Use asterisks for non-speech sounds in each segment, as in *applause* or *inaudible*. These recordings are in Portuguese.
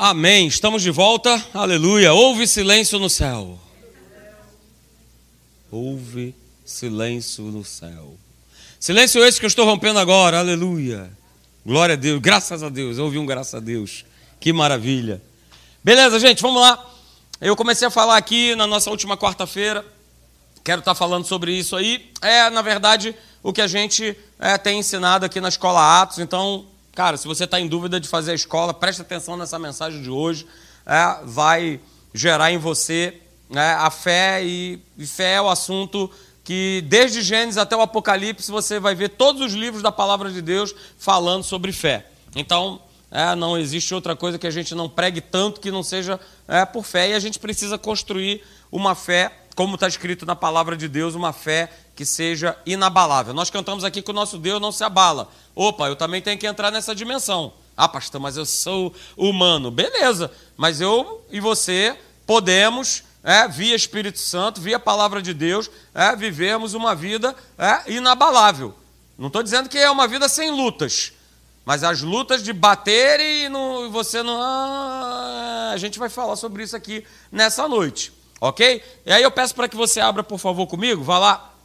Amém. Estamos de volta. Aleluia. Houve silêncio no céu. Houve silêncio no céu. Silêncio esse que eu estou rompendo agora. Aleluia. Glória a Deus. Graças a Deus. Eu ouvi um graças a Deus. Que maravilha. Beleza, gente, vamos lá. Eu comecei a falar aqui na nossa última quarta-feira. Quero estar falando sobre isso aí. É, na verdade, o que a gente é, tem ensinado aqui na escola Atos. Então, Cara, se você está em dúvida de fazer a escola, preste atenção nessa mensagem de hoje. É, vai gerar em você né, a fé, e, e fé é o assunto que, desde Gênesis até o Apocalipse, você vai ver todos os livros da palavra de Deus falando sobre fé. Então, é, não existe outra coisa que a gente não pregue tanto que não seja é, por fé, e a gente precisa construir uma fé, como está escrito na palavra de Deus, uma fé que seja inabalável. Nós cantamos aqui que o nosso Deus não se abala. Opa, eu também tenho que entrar nessa dimensão. Ah, pastor, mas eu sou humano. Beleza, mas eu e você podemos, é, via Espírito Santo, via palavra de Deus, é, vivermos uma vida é, inabalável. Não estou dizendo que é uma vida sem lutas, mas as lutas de bater e não, você não. Ah, a gente vai falar sobre isso aqui nessa noite, ok? E aí eu peço para que você abra, por favor, comigo, vá lá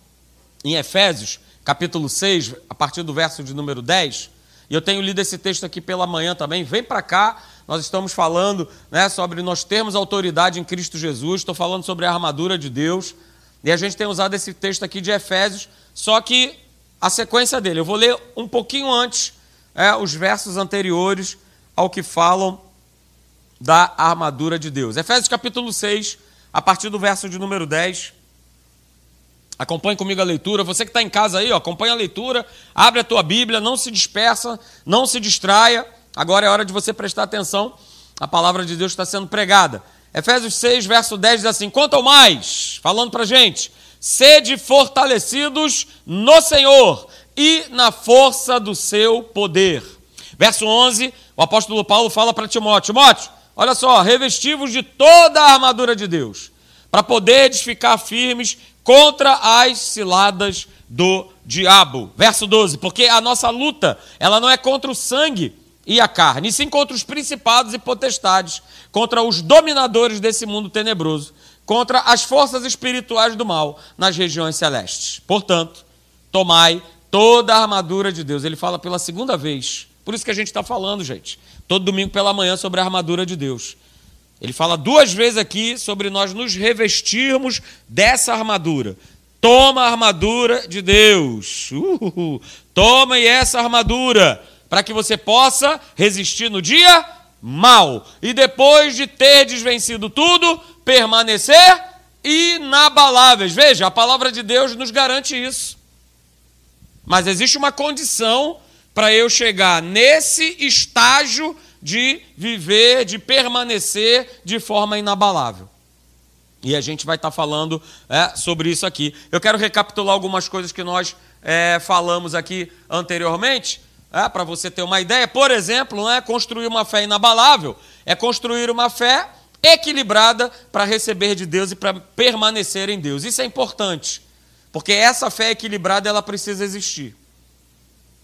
em Efésios, capítulo 6, a partir do verso de número 10. E eu tenho lido esse texto aqui pela manhã também. Vem para cá, nós estamos falando né, sobre nós termos autoridade em Cristo Jesus. Estou falando sobre a armadura de Deus. E a gente tem usado esse texto aqui de Efésios, só que a sequência dele. Eu vou ler um pouquinho antes é, os versos anteriores ao que falam da armadura de Deus. Efésios capítulo 6, a partir do verso de número 10. Acompanhe comigo a leitura. Você que está em casa aí, ó, acompanhe a leitura, abre a tua Bíblia, não se dispersa, não se distraia. Agora é hora de você prestar atenção. A palavra de Deus está sendo pregada. Efésios 6, verso 10 diz assim: Quanto ao mais, falando para gente, sede fortalecidos no Senhor e na força do seu poder. Verso 11, o apóstolo Paulo fala para Timóteo: Timóteo, olha só, revestivos de toda a armadura de Deus, para poder ficar firmes contra as ciladas do diabo. Verso 12, porque a nossa luta, ela não é contra o sangue e a carne, e sim contra os principados e potestades, contra os dominadores desse mundo tenebroso, contra as forças espirituais do mal nas regiões celestes. Portanto, tomai toda a armadura de Deus. Ele fala pela segunda vez. Por isso que a gente está falando, gente, todo domingo pela manhã sobre a armadura de Deus. Ele fala duas vezes aqui sobre nós nos revestirmos dessa armadura. Toma a armadura de Deus. Uhul. Tome essa armadura para que você possa resistir no dia mal. E depois de ter desvencido tudo, permanecer inabaláveis. Veja, a palavra de Deus nos garante isso. Mas existe uma condição para eu chegar nesse estágio de viver, de permanecer de forma inabalável. E a gente vai estar falando é, sobre isso aqui. Eu quero recapitular algumas coisas que nós é, falamos aqui anteriormente, é, para você ter uma ideia. Por exemplo, é construir uma fé inabalável, é construir uma fé equilibrada para receber de Deus e para permanecer em Deus. Isso é importante, porque essa fé equilibrada ela precisa existir.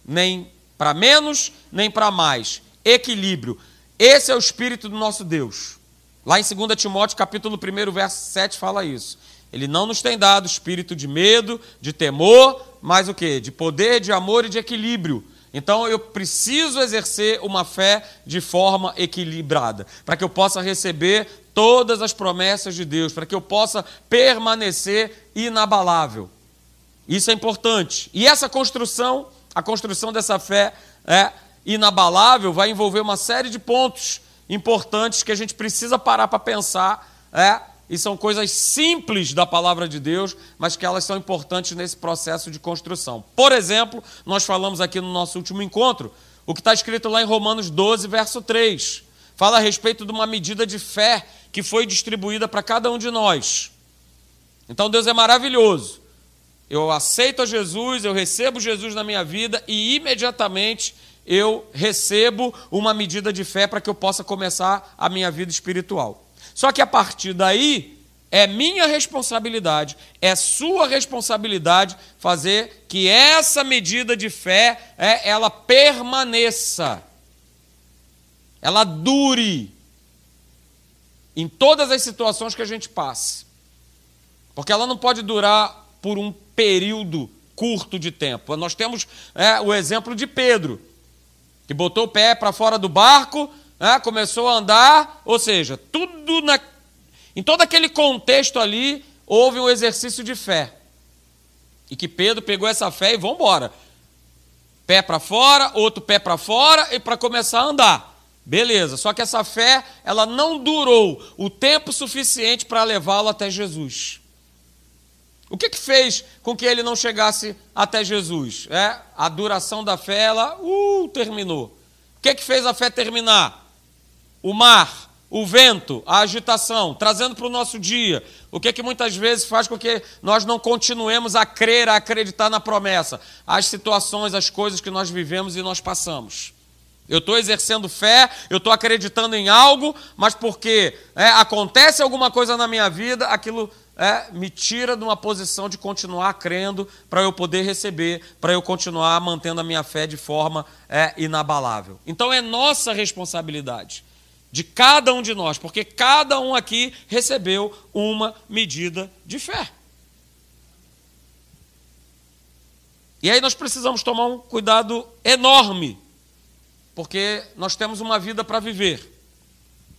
Nem para menos, nem para mais equilíbrio. Esse é o espírito do nosso Deus. Lá em 2 Timóteo, capítulo 1, verso 7, fala isso. Ele não nos tem dado espírito de medo, de temor, mas o que? De poder, de amor e de equilíbrio. Então eu preciso exercer uma fé de forma equilibrada, para que eu possa receber todas as promessas de Deus, para que eu possa permanecer inabalável. Isso é importante. E essa construção, a construção dessa fé, é inabalável vai envolver uma série de pontos importantes que a gente precisa parar para pensar, é, e são coisas simples da palavra de Deus, mas que elas são importantes nesse processo de construção. Por exemplo, nós falamos aqui no nosso último encontro, o que está escrito lá em Romanos 12, verso 3. Fala a respeito de uma medida de fé que foi distribuída para cada um de nós. Então Deus é maravilhoso. Eu aceito a Jesus, eu recebo Jesus na minha vida e imediatamente eu recebo uma medida de fé para que eu possa começar a minha vida espiritual. Só que a partir daí, é minha responsabilidade, é sua responsabilidade fazer que essa medida de fé é, ela permaneça, ela dure, em todas as situações que a gente passe. Porque ela não pode durar por um período curto de tempo. Nós temos é, o exemplo de Pedro, que botou o pé para fora do barco, é, começou a andar, ou seja, tudo na, em todo aquele contexto ali houve um exercício de fé. E que Pedro pegou essa fé e vamos embora. Pé para fora, outro pé para fora e para começar a andar. Beleza, só que essa fé, ela não durou o tempo suficiente para levá-lo até Jesus. O que, que fez com que ele não chegasse até Jesus? É, a duração da fé, ela uh, terminou. O que, que fez a fé terminar? O mar, o vento, a agitação, trazendo para o nosso dia. O que, que muitas vezes faz com que nós não continuemos a crer, a acreditar na promessa? As situações, as coisas que nós vivemos e nós passamos. Eu estou exercendo fé, eu estou acreditando em algo, mas porque é, acontece alguma coisa na minha vida, aquilo é, me tira de uma posição de continuar crendo para eu poder receber, para eu continuar mantendo a minha fé de forma é, inabalável. Então é nossa responsabilidade, de cada um de nós, porque cada um aqui recebeu uma medida de fé. E aí nós precisamos tomar um cuidado enorme porque nós temos uma vida para viver,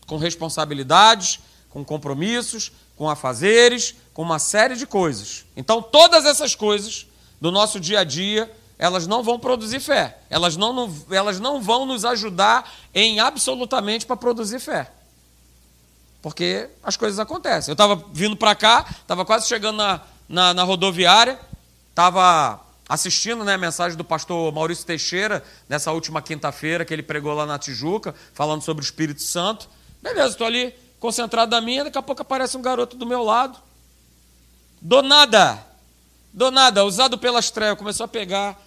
com responsabilidades, com compromissos, com afazeres, com uma série de coisas. Então, todas essas coisas do nosso dia a dia, elas não vão produzir fé, elas não, elas não vão nos ajudar em absolutamente para produzir fé. Porque as coisas acontecem. Eu estava vindo para cá, estava quase chegando na, na, na rodoviária, estava assistindo né, a mensagem do pastor Maurício Teixeira, nessa última quinta-feira, que ele pregou lá na Tijuca, falando sobre o Espírito Santo. Beleza, estou ali concentrado na minha, daqui a pouco aparece um garoto do meu lado. Do nada, do nada, usado pelas trevas, começou a pegar.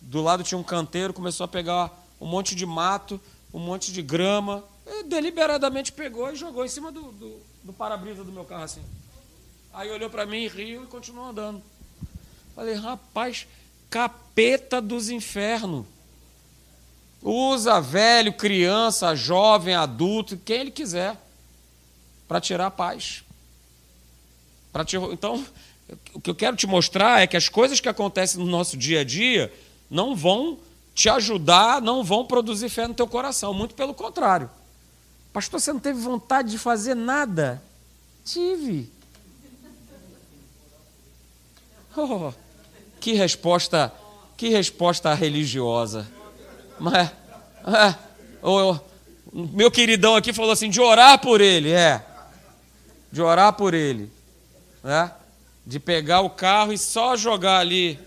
Do lado tinha um canteiro, começou a pegar um monte de mato, um monte de grama. deliberadamente pegou e jogou em cima do, do, do para-brisa do meu carro assim. Aí olhou para mim, riu e continuou andando. Falei, rapaz, capeta dos infernos. Usa velho, criança, jovem, adulto, quem ele quiser, para tirar a paz. Te... Então, o que eu quero te mostrar é que as coisas que acontecem no nosso dia a dia não vão te ajudar, não vão produzir fé no teu coração. Muito pelo contrário. Pastor, você não teve vontade de fazer nada? Tive. *laughs* Oh, que resposta, que resposta religiosa. Mas, é, o, meu queridão aqui falou assim, de orar por ele, é. De orar por ele. Né? De pegar o carro e só jogar ali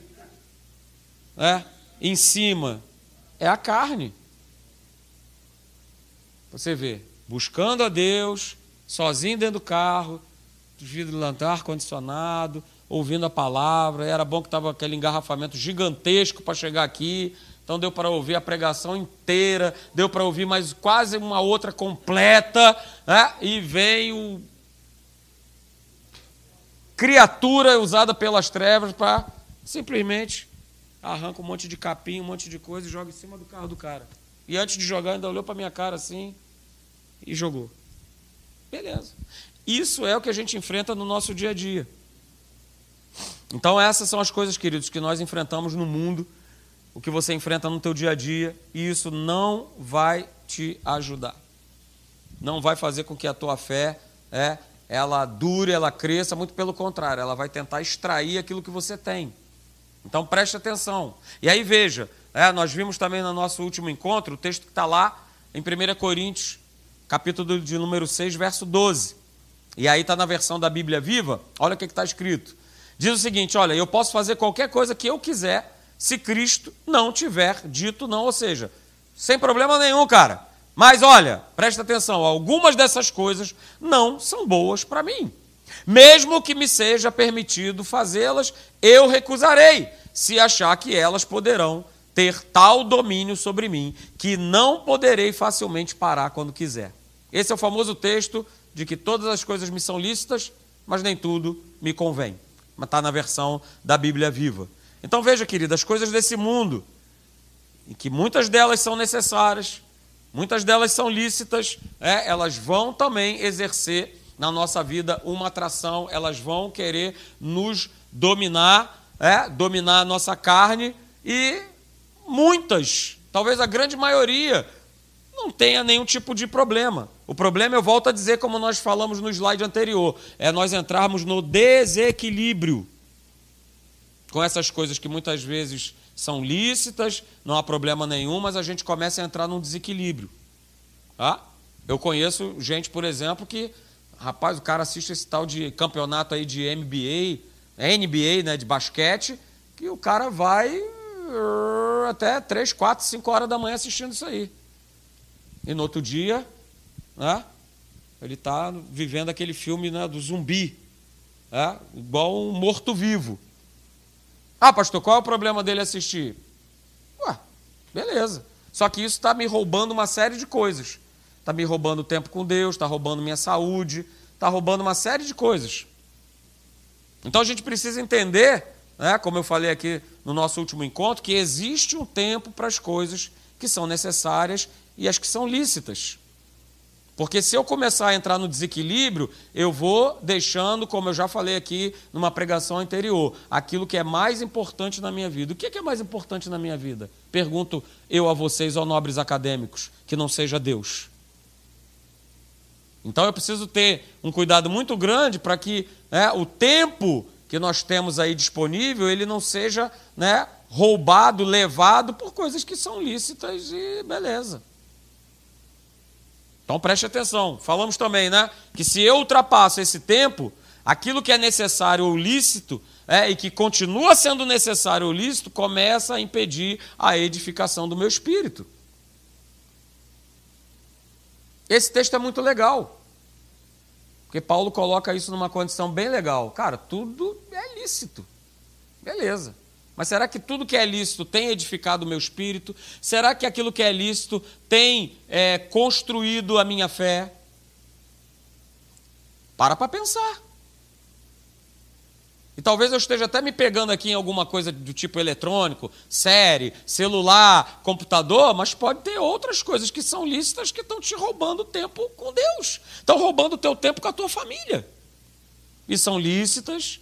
né? em cima. É a carne. Você vê, buscando a Deus, sozinho dentro do carro, vidro de ar-condicionado, ouvindo a palavra. Era bom que estava aquele engarrafamento gigantesco para chegar aqui. Então deu para ouvir a pregação inteira, deu para ouvir mais quase uma outra completa, né? e vem o criatura usada pelas trevas para simplesmente arranca um monte de capim, um monte de coisa e joga em cima do carro do cara. E antes de jogar, ainda olhou para minha cara assim e jogou. Beleza. Isso é o que a gente enfrenta no nosso dia a dia. Então essas são as coisas, queridos, que nós enfrentamos no mundo, o que você enfrenta no teu dia a dia, e isso não vai te ajudar. Não vai fazer com que a tua fé é, ela dure, ela cresça, muito pelo contrário, ela vai tentar extrair aquilo que você tem. Então preste atenção. E aí veja, é, nós vimos também no nosso último encontro o texto que está lá em 1 Coríntios, capítulo de número 6, verso 12. E aí está na versão da Bíblia viva, olha o que está escrito. Diz o seguinte: olha, eu posso fazer qualquer coisa que eu quiser se Cristo não tiver dito não, ou seja, sem problema nenhum, cara. Mas olha, presta atenção, algumas dessas coisas não são boas para mim. Mesmo que me seja permitido fazê-las, eu recusarei, se achar que elas poderão ter tal domínio sobre mim que não poderei facilmente parar quando quiser. Esse é o famoso texto de que todas as coisas me são lícitas, mas nem tudo me convém mas está na versão da Bíblia viva. Então veja, querida, as coisas desse mundo, em que muitas delas são necessárias, muitas delas são lícitas, é, elas vão também exercer na nossa vida uma atração, elas vão querer nos dominar, é, dominar a nossa carne e muitas, talvez a grande maioria, não tenha nenhum tipo de problema. O problema, eu volto a dizer, como nós falamos no slide anterior, é nós entrarmos no desequilíbrio com essas coisas que muitas vezes são lícitas, não há problema nenhum, mas a gente começa a entrar num desequilíbrio. Tá? Eu conheço gente, por exemplo, que, rapaz, o cara assiste esse tal de campeonato aí de NBA, NBA, né, de basquete, que o cara vai uh, até 3, 4, 5 horas da manhã assistindo isso aí. E no outro dia, né, ele está vivendo aquele filme né, do zumbi, né, igual um morto-vivo. Ah, pastor, qual é o problema dele assistir? Ué, beleza. Só que isso está me roubando uma série de coisas. Está me roubando tempo com Deus, está roubando minha saúde, está roubando uma série de coisas. Então a gente precisa entender, né, como eu falei aqui no nosso último encontro, que existe um tempo para as coisas que são necessárias e as que são lícitas. Porque se eu começar a entrar no desequilíbrio, eu vou deixando, como eu já falei aqui numa pregação anterior, aquilo que é mais importante na minha vida. O que é mais importante na minha vida? Pergunto eu a vocês, ó nobres acadêmicos, que não seja Deus. Então eu preciso ter um cuidado muito grande para que né, o tempo que nós temos aí disponível ele não seja né, roubado, levado por coisas que são lícitas e beleza. Então preste atenção. Falamos também, né? Que se eu ultrapasso esse tempo, aquilo que é necessário ou lícito, é, e que continua sendo necessário ou lícito, começa a impedir a edificação do meu espírito. Esse texto é muito legal. Porque Paulo coloca isso numa condição bem legal. Cara, tudo é lícito. Beleza. Mas será que tudo que é lícito tem edificado o meu espírito? Será que aquilo que é lícito tem é, construído a minha fé? Para para pensar. E talvez eu esteja até me pegando aqui em alguma coisa do tipo eletrônico, série, celular, computador, mas pode ter outras coisas que são lícitas que estão te roubando tempo com Deus. Estão roubando o teu tempo com a tua família. E são lícitas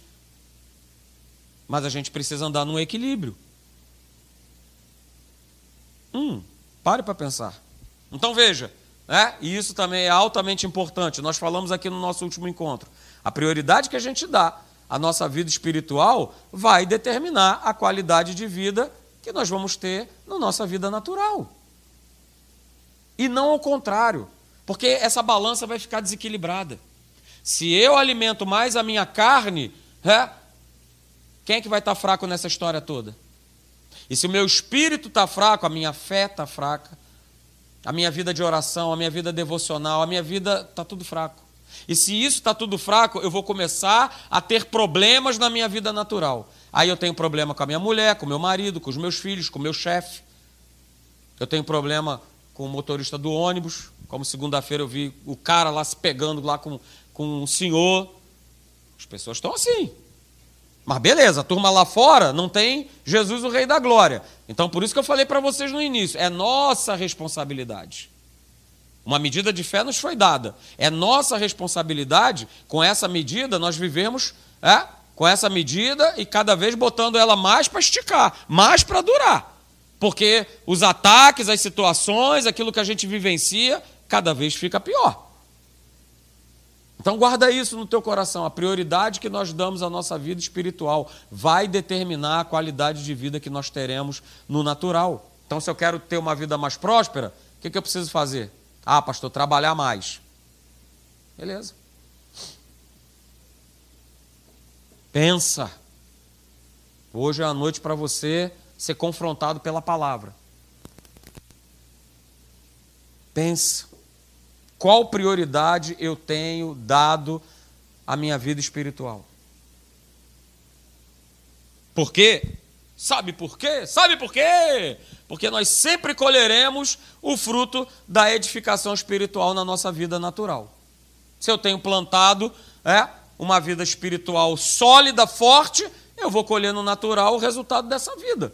mas a gente precisa andar num equilíbrio. Hum, pare para pensar. Então veja, né? e isso também é altamente importante. Nós falamos aqui no nosso último encontro. A prioridade que a gente dá à nossa vida espiritual vai determinar a qualidade de vida que nós vamos ter na nossa vida natural. E não ao contrário, porque essa balança vai ficar desequilibrada. Se eu alimento mais a minha carne, é, quem é que vai estar tá fraco nessa história toda? E se o meu espírito está fraco, a minha fé está fraca, a minha vida de oração, a minha vida devocional, a minha vida está tudo fraco. E se isso está tudo fraco, eu vou começar a ter problemas na minha vida natural. Aí eu tenho problema com a minha mulher, com o meu marido, com os meus filhos, com o meu chefe. Eu tenho problema com o motorista do ônibus, como segunda-feira eu vi o cara lá se pegando lá com, com o senhor. As pessoas estão assim. Mas beleza, a turma lá fora não tem Jesus o Rei da Glória. Então por isso que eu falei para vocês no início, é nossa responsabilidade. Uma medida de fé nos foi dada. É nossa responsabilidade, com essa medida, nós vivemos é, com essa medida e cada vez botando ela mais para esticar, mais para durar. Porque os ataques, as situações, aquilo que a gente vivencia, cada vez fica pior. Então guarda isso no teu coração. A prioridade que nós damos à nossa vida espiritual vai determinar a qualidade de vida que nós teremos no natural. Então, se eu quero ter uma vida mais próspera, o que, que eu preciso fazer? Ah, pastor, trabalhar mais. Beleza. Pensa. Hoje é a noite para você ser confrontado pela palavra. Pensa. Qual prioridade eu tenho dado à minha vida espiritual? Por quê? Sabe por quê? Sabe por quê? Porque nós sempre colheremos o fruto da edificação espiritual na nossa vida natural. Se eu tenho plantado é, uma vida espiritual sólida, forte, eu vou colher no natural o resultado dessa vida.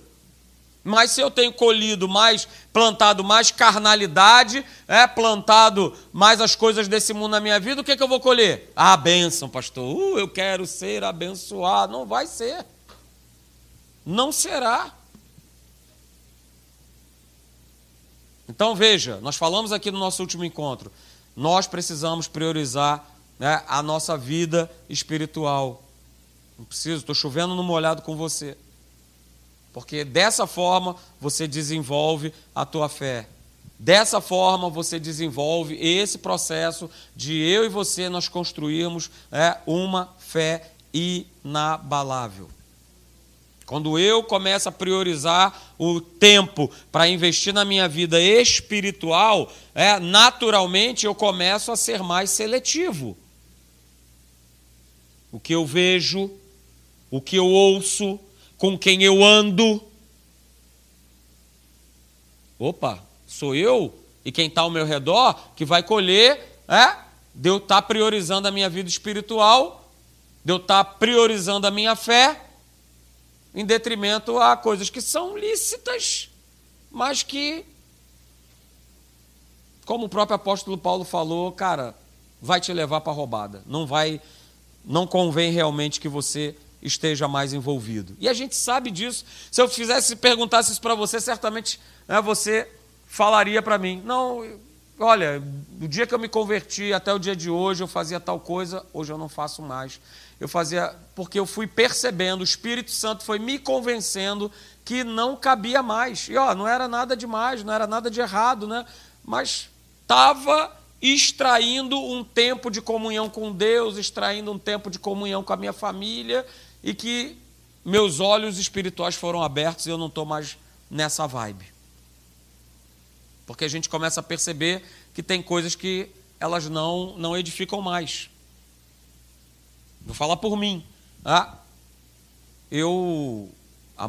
Mas se eu tenho colhido mais, plantado mais carnalidade, é, plantado mais as coisas desse mundo na minha vida, o que, é que eu vou colher? A bênção, pastor. Uh, eu quero ser abençoado. Não vai ser. Não será. Então veja, nós falamos aqui no nosso último encontro, nós precisamos priorizar né, a nossa vida espiritual. Não preciso, estou chovendo no molhado com você. Porque dessa forma você desenvolve a tua fé. Dessa forma você desenvolve esse processo de eu e você nós construirmos é, uma fé inabalável. Quando eu começo a priorizar o tempo para investir na minha vida espiritual, é, naturalmente eu começo a ser mais seletivo. O que eu vejo, o que eu ouço, com quem eu ando. Opa, sou eu e quem está ao meu redor que vai colher, é? De eu estar tá priorizando a minha vida espiritual, de eu estar tá priorizando a minha fé, em detrimento a coisas que são lícitas, mas que, como o próprio apóstolo Paulo falou, cara, vai te levar para roubada. Não vai, não convém realmente que você esteja mais envolvido. E a gente sabe disso. Se eu fizesse perguntasse isso para você, certamente né, você falaria para mim: não, olha, do dia que eu me converti até o dia de hoje eu fazia tal coisa, hoje eu não faço mais. Eu fazia porque eu fui percebendo, o Espírito Santo foi me convencendo que não cabia mais. E ó, não era nada demais, não era nada de errado, né? Mas estava extraindo um tempo de comunhão com Deus, extraindo um tempo de comunhão com a minha família e que meus olhos espirituais foram abertos e eu não estou mais nessa vibe. Porque a gente começa a perceber que tem coisas que elas não, não edificam mais. Vou falar por mim. Ah, eu, há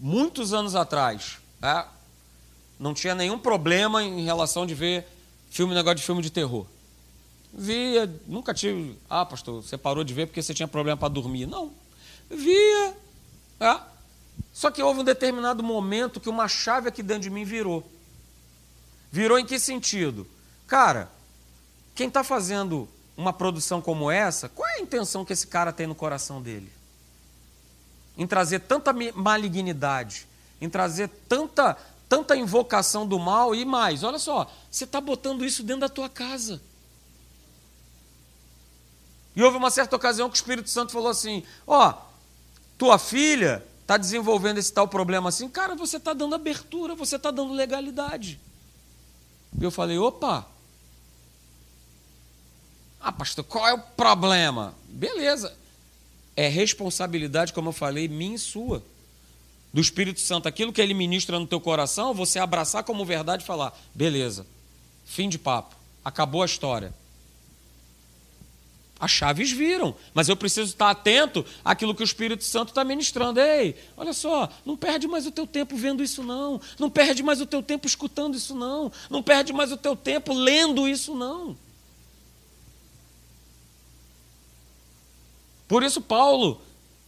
muitos anos atrás, ah, não tinha nenhum problema em relação de ver filme, negócio de filme de terror. Via, nunca tive. Ah, pastor, você parou de ver porque você tinha problema para dormir. Não, Via. Só que houve um determinado momento que uma chave aqui dentro de mim virou. Virou em que sentido? Cara, quem está fazendo uma produção como essa, qual é a intenção que esse cara tem no coração dele? Em trazer tanta malignidade, em trazer tanta, tanta invocação do mal e mais. Olha só, você está botando isso dentro da tua casa. E houve uma certa ocasião que o Espírito Santo falou assim: Ó, oh, tua filha está desenvolvendo esse tal problema assim, cara, você está dando abertura, você está dando legalidade. E eu falei, opa. Ah, pastor, qual é o problema? Beleza. É responsabilidade, como eu falei, minha e sua. Do Espírito Santo, aquilo que ele ministra no teu coração, você abraçar como verdade e falar, beleza, fim de papo, acabou a história. As chaves viram, mas eu preciso estar atento àquilo que o Espírito Santo está ministrando. Ei, olha só, não perde mais o teu tempo vendo isso, não. Não perde mais o teu tempo escutando isso, não. Não perde mais o teu tempo lendo isso, não. Por isso, Paulo,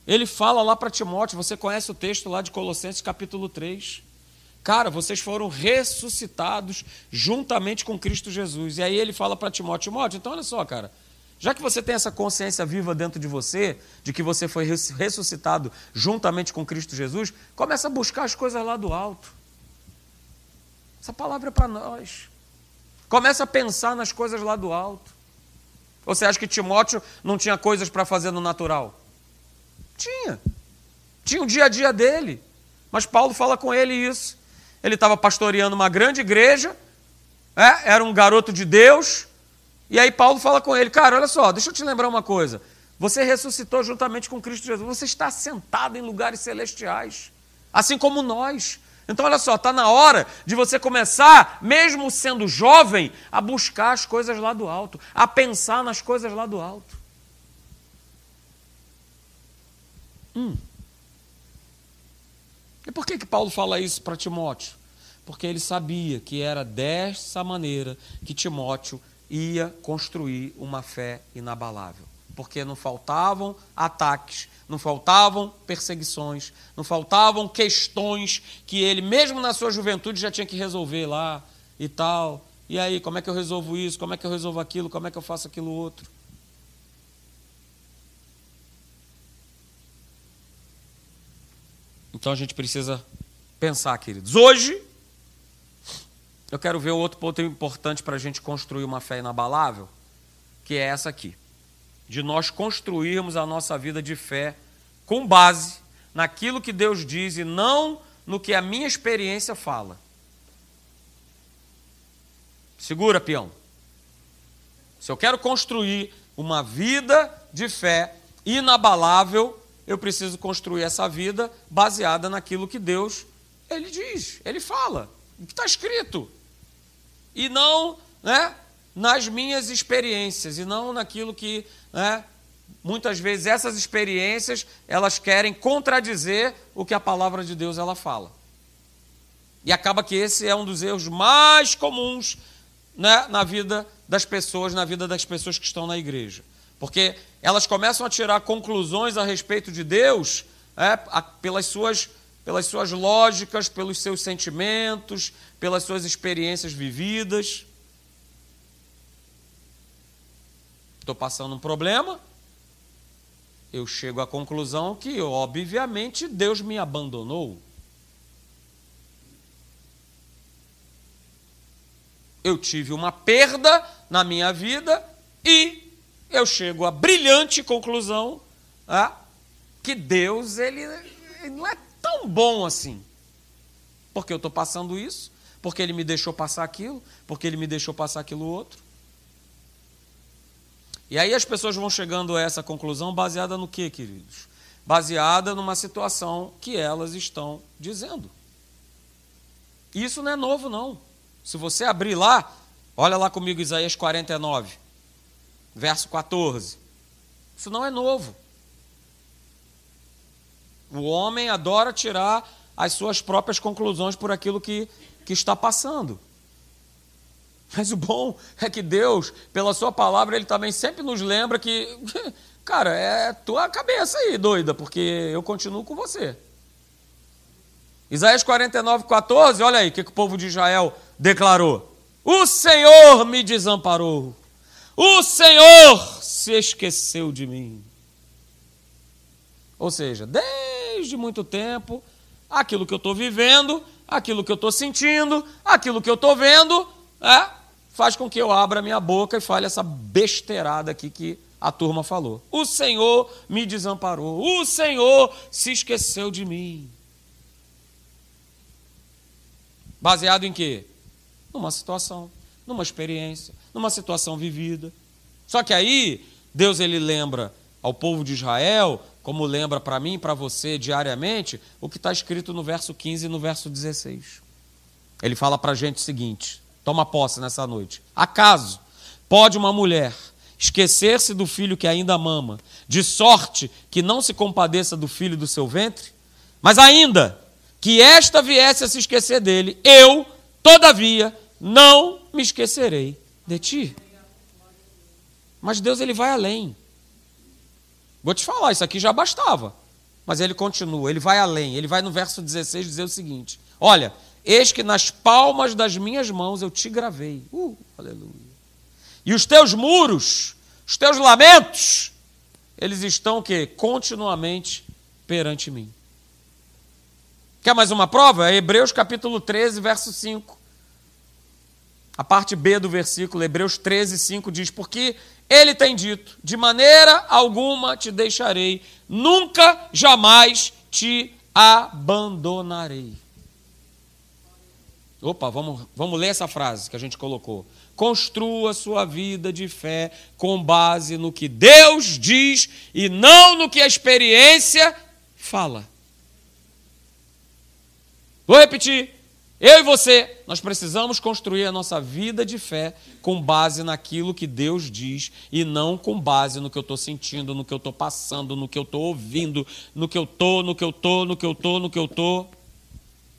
ele fala lá para Timóteo, você conhece o texto lá de Colossenses capítulo 3. Cara, vocês foram ressuscitados juntamente com Cristo Jesus. E aí ele fala para Timóteo, Timóteo, então olha só, cara já que você tem essa consciência viva dentro de você, de que você foi ressuscitado juntamente com Cristo Jesus, começa a buscar as coisas lá do alto. Essa palavra é para nós. Começa a pensar nas coisas lá do alto. Você acha que Timóteo não tinha coisas para fazer no natural? Tinha. Tinha o dia a dia dele. Mas Paulo fala com ele isso. Ele estava pastoreando uma grande igreja, é? era um garoto de Deus, e aí Paulo fala com ele, cara, olha só, deixa eu te lembrar uma coisa. Você ressuscitou juntamente com Cristo Jesus. Você está sentado em lugares celestiais, assim como nós. Então, olha só, está na hora de você começar, mesmo sendo jovem, a buscar as coisas lá do alto, a pensar nas coisas lá do alto. Hum. E por que, que Paulo fala isso para Timóteo? Porque ele sabia que era dessa maneira que Timóteo ia construir uma fé inabalável. Porque não faltavam ataques, não faltavam perseguições, não faltavam questões que ele, mesmo na sua juventude, já tinha que resolver lá e tal. E aí, como é que eu resolvo isso? Como é que eu resolvo aquilo? Como é que eu faço aquilo outro? Então a gente precisa pensar, queridos. Hoje, eu quero ver outro ponto importante para a gente construir uma fé inabalável, que é essa aqui de nós construirmos a nossa vida de fé com base naquilo que Deus diz e não no que a minha experiência fala. Segura, peão. Se eu quero construir uma vida de fé inabalável, eu preciso construir essa vida baseada naquilo que Deus ele diz, ele fala, o que está escrito. E não né, nas minhas experiências, e não naquilo que né? Muitas vezes essas experiências elas querem contradizer o que a palavra de Deus ela fala. E acaba que esse é um dos erros mais comuns né, na vida das pessoas, na vida das pessoas que estão na igreja. Porque elas começam a tirar conclusões a respeito de Deus é, pelas, suas, pelas suas lógicas, pelos seus sentimentos, pelas suas experiências vividas. estou passando um problema, eu chego à conclusão que, obviamente, Deus me abandonou. Eu tive uma perda na minha vida e eu chego à brilhante conclusão ah, que Deus ele, ele não é tão bom assim. Porque eu estou passando isso, porque Ele me deixou passar aquilo, porque Ele me deixou passar aquilo outro. E aí as pessoas vão chegando a essa conclusão baseada no que, queridos? Baseada numa situação que elas estão dizendo. Isso não é novo, não. Se você abrir lá, olha lá comigo Isaías 49, verso 14. Isso não é novo. O homem adora tirar as suas próprias conclusões por aquilo que, que está passando. Mas o bom é que Deus, pela Sua palavra, Ele também sempre nos lembra que, *laughs* cara, é tua cabeça aí, doida, porque eu continuo com você. Isaías 49, 14, olha aí o que, que o povo de Israel declarou: O Senhor me desamparou, o Senhor se esqueceu de mim. Ou seja, desde muito tempo, aquilo que eu estou vivendo, aquilo que eu estou sentindo, aquilo que eu estou vendo, é, faz com que eu abra minha boca e fale essa besteirada aqui que a turma falou. O Senhor me desamparou, o Senhor se esqueceu de mim. Baseado em quê? Numa situação, numa experiência, numa situação vivida. Só que aí, Deus ele lembra ao povo de Israel, como lembra para mim e para você diariamente, o que está escrito no verso 15 e no verso 16. Ele fala para a gente o seguinte: Toma posse nessa noite. Acaso pode uma mulher esquecer-se do filho que ainda mama, de sorte que não se compadeça do filho do seu ventre? Mas ainda que esta viesse a se esquecer dele, eu, todavia, não me esquecerei de ti. Mas Deus ele vai além. Vou te falar, isso aqui já bastava. Mas ele continua, ele vai além. Ele vai no verso 16 dizer o seguinte: Olha, Eis que nas palmas das minhas mãos eu te gravei. Uh, aleluia. E os teus muros, os teus lamentos, eles estão que continuamente perante mim. Quer mais uma prova? É Hebreus capítulo 13, verso 5. A parte B do versículo, Hebreus 13, 5 diz: Porque ele tem dito: De maneira alguma te deixarei, nunca, jamais te abandonarei. Opa, vamos, vamos ler essa frase que a gente colocou. Construa sua vida de fé com base no que Deus diz e não no que a experiência fala. Vou repetir. Eu e você, nós precisamos construir a nossa vida de fé com base naquilo que Deus diz e não com base no que eu estou sentindo, no que eu estou passando, no que eu estou ouvindo, no que eu estou, no que eu estou, no que eu estou, no que eu estou.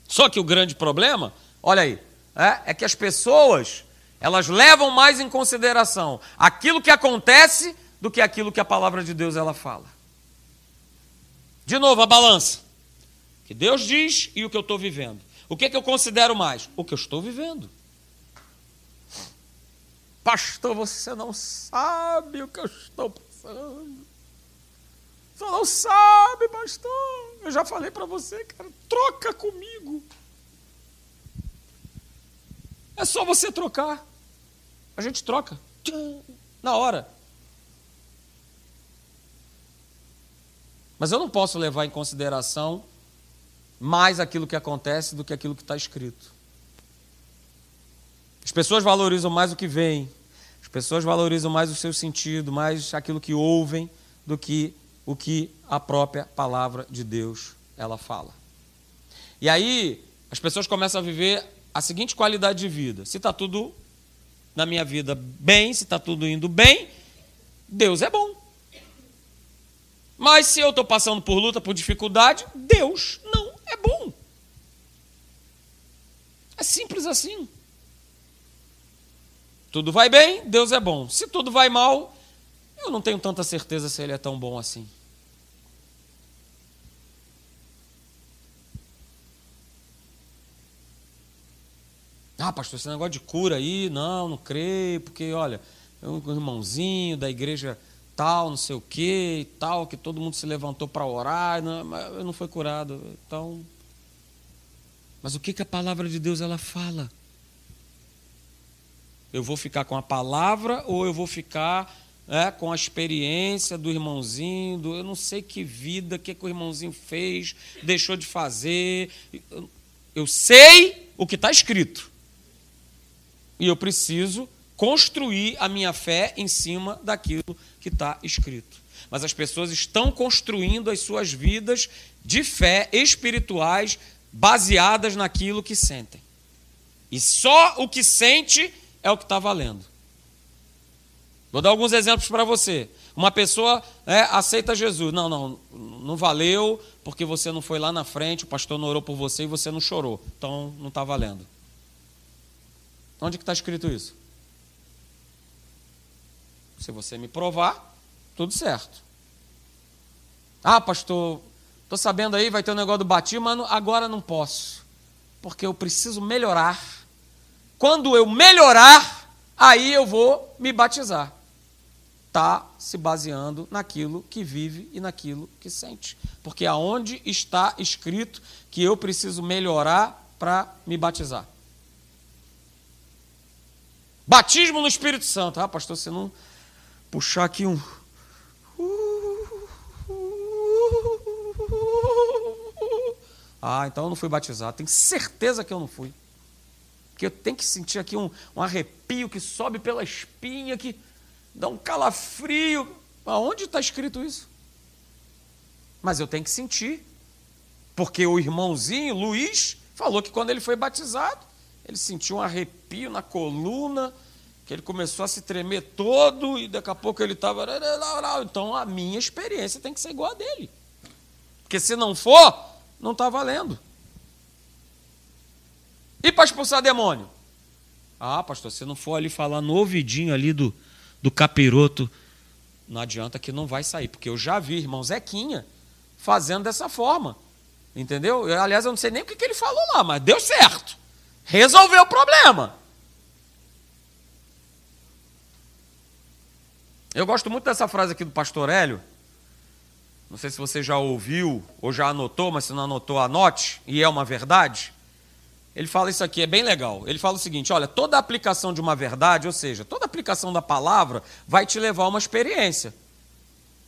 Só que o grande problema Olha aí, é, é que as pessoas elas levam mais em consideração aquilo que acontece do que aquilo que a palavra de Deus ela fala. De novo, a balança. Que Deus diz e o que eu estou vivendo. O que, é que eu considero mais? O que eu estou vivendo. Pastor, você não sabe o que eu estou passando. Você não sabe, pastor. Eu já falei para você, cara, troca comigo. É só você trocar. A gente troca. Na hora. Mas eu não posso levar em consideração mais aquilo que acontece do que aquilo que está escrito. As pessoas valorizam mais o que veem, as pessoas valorizam mais o seu sentido, mais aquilo que ouvem, do que o que a própria palavra de Deus ela fala. E aí as pessoas começam a viver a seguinte qualidade de vida: se está tudo na minha vida bem, se está tudo indo bem, Deus é bom. Mas se eu estou passando por luta, por dificuldade, Deus não é bom. É simples assim. Tudo vai bem, Deus é bom. Se tudo vai mal, eu não tenho tanta certeza se Ele é tão bom assim. Ah, pastor, esse negócio de cura aí, não, não creio, porque, olha, um irmãozinho da igreja tal, não sei o que, tal, que todo mundo se levantou para orar, não, mas eu não fui curado. Então, mas o que, que a palavra de Deus ela fala? Eu vou ficar com a palavra ou eu vou ficar é, com a experiência do irmãozinho, do, eu não sei que vida, que, que o irmãozinho fez, deixou de fazer. Eu, eu sei o que está escrito. E eu preciso construir a minha fé em cima daquilo que está escrito. Mas as pessoas estão construindo as suas vidas de fé espirituais baseadas naquilo que sentem. E só o que sente é o que está valendo. Vou dar alguns exemplos para você. Uma pessoa é, aceita Jesus. Não, não, não valeu porque você não foi lá na frente, o pastor não orou por você e você não chorou. Então não está valendo. Onde que está escrito isso? Se você me provar, tudo certo. Ah, pastor, estou sabendo aí, vai ter um negócio do batismo, mas agora não posso. Porque eu preciso melhorar. Quando eu melhorar, aí eu vou me batizar. Está se baseando naquilo que vive e naquilo que sente. Porque aonde está escrito que eu preciso melhorar para me batizar? Batismo no Espírito Santo. Ah, pastor, você não puxar aqui um. Ah, então eu não fui batizado. Tenho certeza que eu não fui. Porque eu tenho que sentir aqui um, um arrepio que sobe pela espinha, que dá um calafrio. Aonde está escrito isso? Mas eu tenho que sentir. Porque o irmãozinho, Luiz, falou que quando ele foi batizado, ele sentiu um arrepio na coluna que ele começou a se tremer todo e daqui a pouco ele estava. Então a minha experiência tem que ser igual a dele. Porque se não for, não está valendo. E para expulsar demônio? Ah, pastor, se não for ali falar no ouvidinho ali do, do capiroto, não adianta que não vai sair. Porque eu já vi, irmão Zequinha, fazendo dessa forma. Entendeu? Eu, aliás, eu não sei nem o que, que ele falou lá, mas deu certo. Resolveu o problema. Eu gosto muito dessa frase aqui do pastor Hélio. Não sei se você já ouviu ou já anotou, mas se não anotou, anote, e é uma verdade. Ele fala isso aqui, é bem legal. Ele fala o seguinte: olha, toda aplicação de uma verdade, ou seja, toda aplicação da palavra, vai te levar a uma experiência.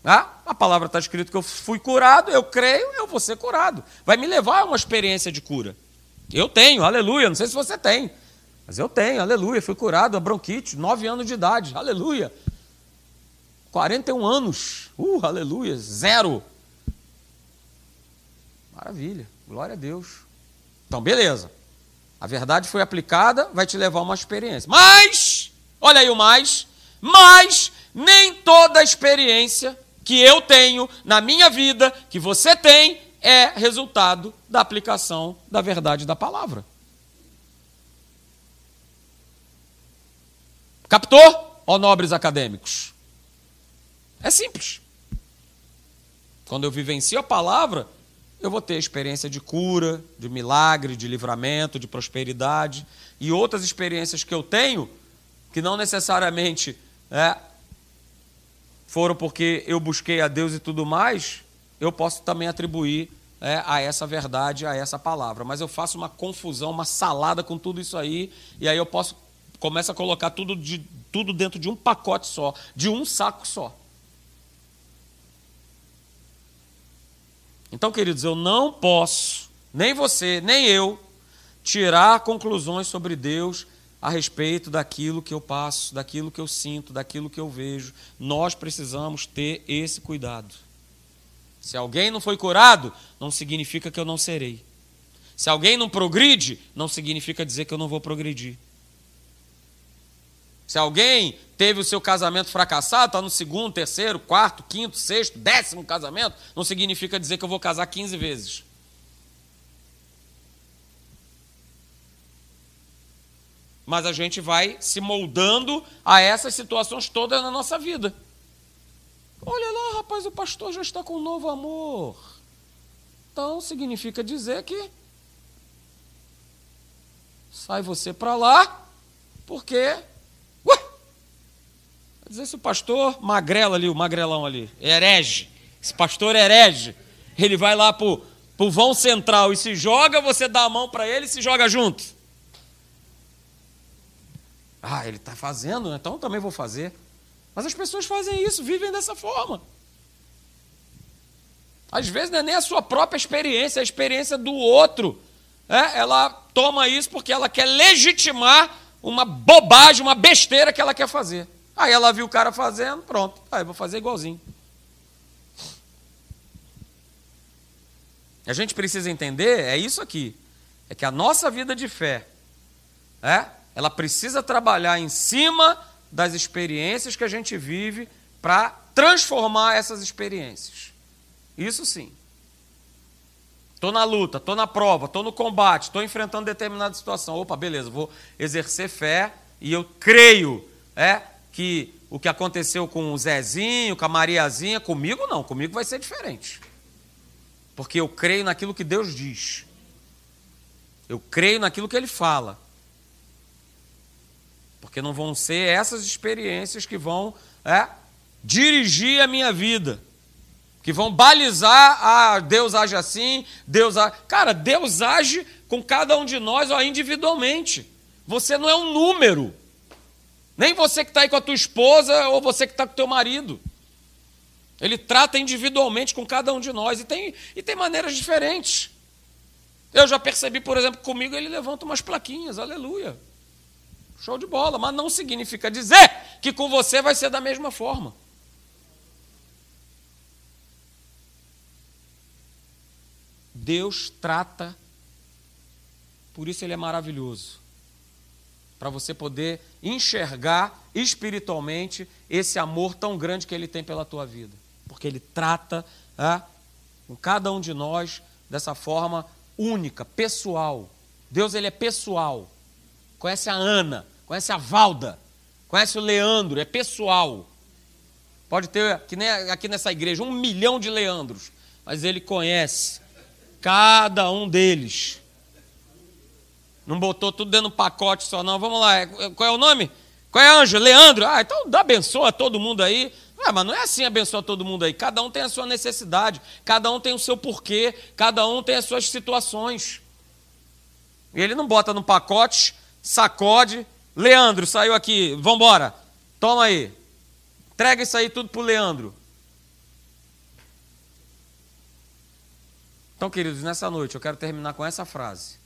Ah, a palavra está escrito que eu fui curado, eu creio, eu vou ser curado. Vai me levar a uma experiência de cura. Eu tenho, aleluia. Não sei se você tem, mas eu tenho, aleluia. Fui curado, a bronquite, nove anos de idade, aleluia. 41 anos. Uh, aleluia. Zero. Maravilha. Glória a Deus. Então, beleza. A verdade foi aplicada, vai te levar a uma experiência. Mas, olha aí o mais, mas nem toda experiência que eu tenho na minha vida, que você tem, é resultado da aplicação da verdade da palavra. Captou? Ó nobres acadêmicos. É simples. Quando eu vivencio a palavra, eu vou ter experiência de cura, de milagre, de livramento, de prosperidade e outras experiências que eu tenho que não necessariamente é, foram porque eu busquei a Deus e tudo mais, eu posso também atribuir é, a essa verdade, a essa palavra. Mas eu faço uma confusão, uma salada com tudo isso aí, e aí eu posso começo a colocar tudo, de, tudo dentro de um pacote só, de um saco só. Então, queridos, eu não posso, nem você, nem eu, tirar conclusões sobre Deus a respeito daquilo que eu passo, daquilo que eu sinto, daquilo que eu vejo. Nós precisamos ter esse cuidado. Se alguém não foi curado, não significa que eu não serei. Se alguém não progride, não significa dizer que eu não vou progredir. Se alguém teve o seu casamento fracassado, está no segundo, terceiro, quarto, quinto, sexto, décimo casamento, não significa dizer que eu vou casar 15 vezes. Mas a gente vai se moldando a essas situações todas na nossa vida. Olha lá, rapaz, o pastor já está com um novo amor. Então significa dizer que sai você para lá, porque dizer se o pastor magrelo ali, o magrelão ali, herege, esse pastor herege, ele vai lá para o vão central e se joga, você dá a mão para ele e se joga junto. Ah, ele está fazendo, então eu também vou fazer. Mas as pessoas fazem isso, vivem dessa forma. Às vezes não é nem a sua própria experiência, é a experiência do outro. É, ela toma isso porque ela quer legitimar uma bobagem, uma besteira que ela quer fazer. Aí ela viu o cara fazendo, pronto. Aí vou fazer igualzinho. A gente precisa entender, é isso aqui. É que a nossa vida de fé, é, ela precisa trabalhar em cima das experiências que a gente vive para transformar essas experiências. Isso sim. Estou na luta, estou na prova, estou no combate, estou enfrentando determinada situação. Opa, beleza, vou exercer fé e eu creio é, que o que aconteceu com o Zezinho, com a Mariazinha, comigo não, comigo vai ser diferente. Porque eu creio naquilo que Deus diz. Eu creio naquilo que Ele fala. Porque não vão ser essas experiências que vão é, dirigir a minha vida. Que vão balizar, ah, Deus age assim, Deus age. Cara, Deus age com cada um de nós ó, individualmente. Você não é um número. Nem você que está aí com a tua esposa ou você que está com o teu marido. Ele trata individualmente com cada um de nós e tem, e tem maneiras diferentes. Eu já percebi, por exemplo, comigo ele levanta umas plaquinhas, aleluia. Show de bola, mas não significa dizer que com você vai ser da mesma forma. Deus trata, por isso ele é maravilhoso para você poder enxergar espiritualmente esse amor tão grande que ele tem pela tua vida. Porque ele trata é, com cada um de nós dessa forma única, pessoal. Deus ele é pessoal. Conhece a Ana, conhece a Valda, conhece o Leandro, é pessoal. Pode ter, que nem aqui nessa igreja, um milhão de Leandros, mas ele conhece cada um deles. Não botou tudo dentro do pacote só, não. Vamos lá, qual é o nome? Qual é anjo? Leandro. Ah, então dá abençoa todo mundo aí. Ah, mas não é assim abençoa todo mundo aí. Cada um tem a sua necessidade, cada um tem o seu porquê, cada um tem as suas situações. E ele não bota no pacote, sacode. Leandro, saiu aqui, vambora. Toma aí. Entrega isso aí tudo para o Leandro. Então, queridos, nessa noite eu quero terminar com essa frase.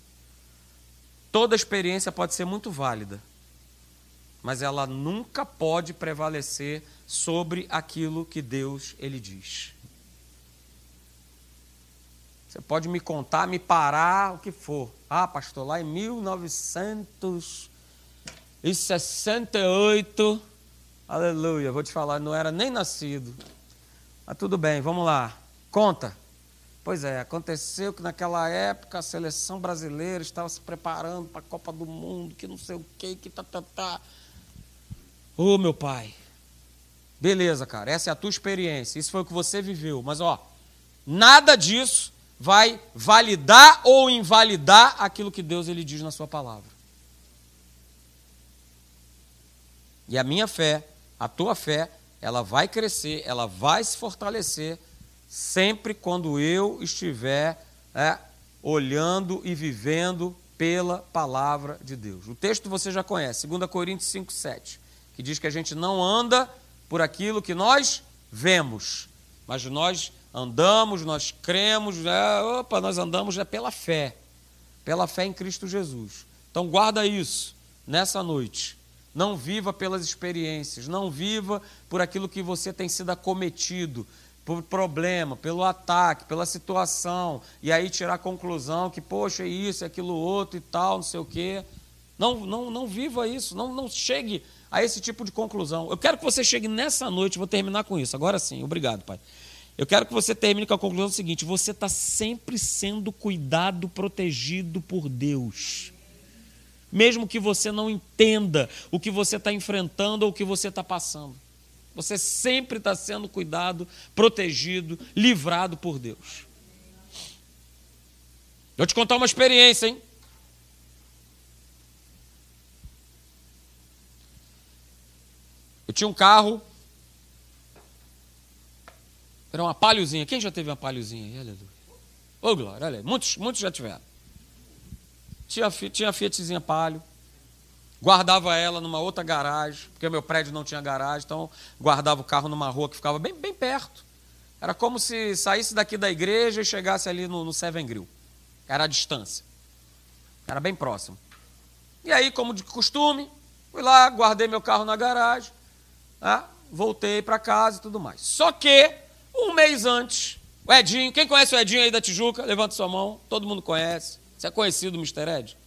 Toda experiência pode ser muito válida, mas ela nunca pode prevalecer sobre aquilo que Deus ele diz. Você pode me contar, me parar, o que for. Ah, pastor, lá em 1968, aleluia, vou te falar, não era nem nascido. Mas tudo bem, vamos lá. Conta. Pois é, aconteceu que naquela época a seleção brasileira estava se preparando para a Copa do Mundo, que não sei o que, que tá, tá, tá. Ô, meu pai. Beleza, cara, essa é a tua experiência, isso foi o que você viveu. Mas, ó, Nada disso vai validar ou invalidar aquilo que Deus ele diz na sua palavra. E a minha fé, a tua fé, ela vai crescer, ela vai se fortalecer sempre quando eu estiver é, olhando e vivendo pela palavra de Deus. O texto você já conhece, 2 Coríntios 5, 7, que diz que a gente não anda por aquilo que nós vemos, mas nós andamos, nós cremos, é, opa, nós andamos é pela fé, pela fé em Cristo Jesus. Então guarda isso nessa noite. Não viva pelas experiências, não viva por aquilo que você tem sido acometido, por problema, pelo ataque, pela situação, e aí tirar a conclusão que, poxa, isso, aquilo outro e tal, não sei o quê. Não, não, não viva isso, não, não chegue a esse tipo de conclusão. Eu quero que você chegue nessa noite, vou terminar com isso, agora sim, obrigado, Pai. Eu quero que você termine com a conclusão seguinte: você está sempre sendo cuidado, protegido por Deus mesmo que você não entenda o que você está enfrentando ou o que você está passando. Você sempre está sendo cuidado, protegido, livrado por Deus. Vou te contar uma experiência, hein? Eu tinha um carro. Era uma palhozinha. Quem já teve uma palhozinha? Aleluia. Ô, oh, Glória, olha aí. Muitos, muitos já tiveram. Tinha, tinha Fiatzinha Palio. Guardava ela numa outra garagem, porque meu prédio não tinha garagem, então guardava o carro numa rua que ficava bem, bem perto. Era como se saísse daqui da igreja e chegasse ali no, no Seven Grill. Era a distância. Era bem próximo. E aí, como de costume, fui lá, guardei meu carro na garagem, né? voltei para casa e tudo mais. Só que, um mês antes, o Edinho, quem conhece o Edinho aí da Tijuca? Levanta sua mão, todo mundo conhece. Você é conhecido, Mr. Ed?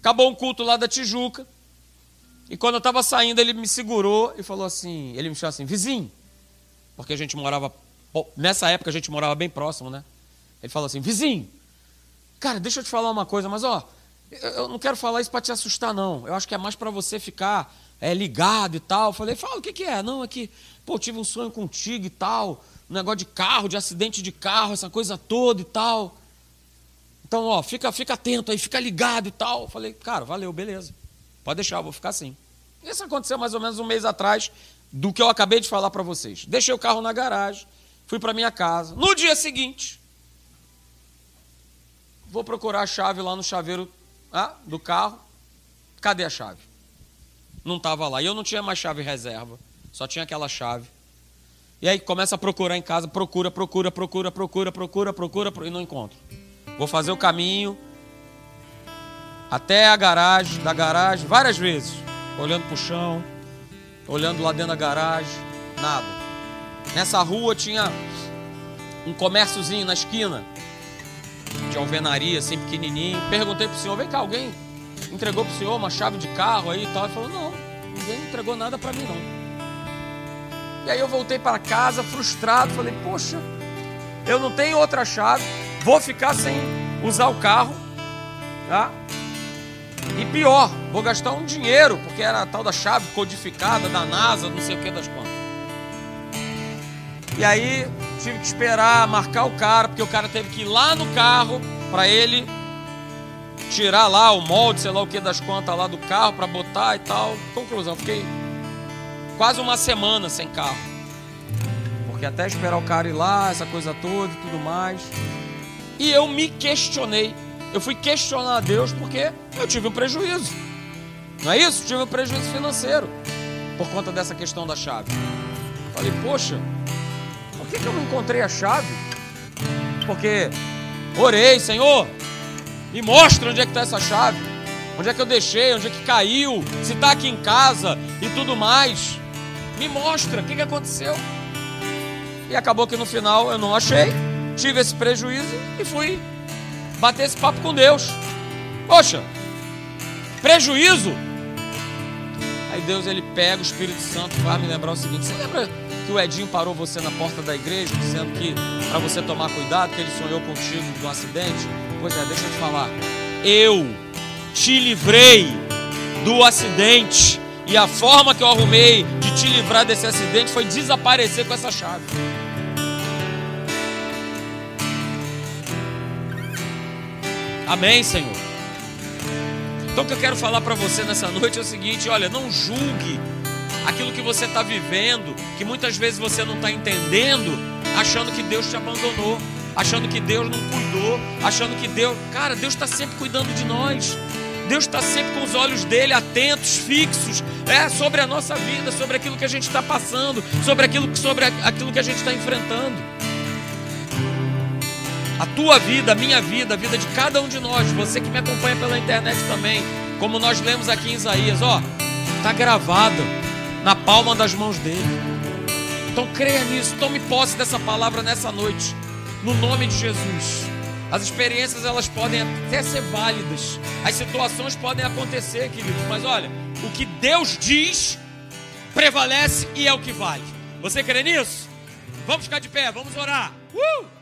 Acabou um culto lá da Tijuca. E quando eu estava saindo, ele me segurou e falou assim: ele me chamou assim, vizinho. Porque a gente morava. Nessa época a gente morava bem próximo, né? Ele falou assim: vizinho, cara, deixa eu te falar uma coisa, mas ó, eu não quero falar isso para te assustar, não. Eu acho que é mais para você ficar é, ligado e tal. Eu falei: fala, o que, que é? Não, é que, pô, tive um sonho contigo e tal. Um negócio de carro, de acidente de carro, essa coisa toda e tal. Então, ó, fica, fica atento aí, fica ligado e tal. falei, cara, valeu, beleza. Pode deixar, vou ficar assim. Isso aconteceu mais ou menos um mês atrás do que eu acabei de falar para vocês. Deixei o carro na garagem, fui para minha casa. No dia seguinte, vou procurar a chave lá no chaveiro ah, do carro. Cadê a chave? Não estava lá. E eu não tinha mais chave reserva, só tinha aquela chave. E aí começa a procurar em casa, procura, procura, procura, procura, procura, procura, procura e não encontro. Vou fazer o caminho até a garagem, da garagem, várias vezes, olhando para o chão, olhando lá dentro da garagem, nada. Nessa rua tinha um comérciozinho na esquina, de alvenaria, assim, pequenininho. Perguntei para o senhor, vem cá, alguém entregou para o senhor uma chave de carro aí e tal? Ele falou, não, ninguém entregou nada para mim, não. E aí eu voltei para casa frustrado, falei, poxa, eu não tenho outra chave vou ficar sem usar o carro, tá? E pior, vou gastar um dinheiro, porque era a tal da chave codificada da NASA, não sei o que das contas. E aí tive que esperar marcar o cara, porque o cara teve que ir lá no carro para ele tirar lá o molde, sei lá o que das contas lá do carro para botar e tal. Conclusão, fiquei quase uma semana sem carro. Porque até esperar o cara ir lá, essa coisa toda e tudo mais. E eu me questionei. Eu fui questionar a Deus porque eu tive um prejuízo. Não é isso? Tive um prejuízo financeiro por conta dessa questão da chave. Falei, poxa, por que, que eu não encontrei a chave? Porque orei, Senhor, me mostra onde é que está essa chave. Onde é que eu deixei? Onde é que caiu? Se está aqui em casa e tudo mais. Me mostra o que, que aconteceu. E acabou que no final eu não achei tive esse prejuízo e fui bater esse papo com Deus. Poxa, prejuízo? Aí Deus ele pega o Espírito Santo e vai me lembrar o seguinte: você lembra que o Edinho parou você na porta da igreja dizendo que para você tomar cuidado, que ele sonhou contigo de um acidente? Pois é, deixa eu te falar. Eu te livrei do acidente. E a forma que eu arrumei de te livrar desse acidente foi desaparecer com essa chave. Amém, Senhor? Então o que eu quero falar para você nessa noite é o seguinte: olha, não julgue aquilo que você está vivendo, que muitas vezes você não está entendendo, achando que Deus te abandonou, achando que Deus não cuidou, achando que Deus. Cara, Deus está sempre cuidando de nós. Deus está sempre com os olhos dele atentos, fixos, é, sobre a nossa vida, sobre aquilo que a gente está passando, sobre aquilo, sobre aquilo que a gente está enfrentando. A tua vida, a minha vida, a vida de cada um de nós, você que me acompanha pela internet também, como nós lemos aqui em Isaías, ó, está gravada na palma das mãos dele. Então creia nisso, tome posse dessa palavra nessa noite, no nome de Jesus. As experiências elas podem até ser válidas, as situações podem acontecer, queridos, mas olha, o que Deus diz prevalece e é o que vale. Você crê nisso? Vamos ficar de pé, vamos orar. Uh!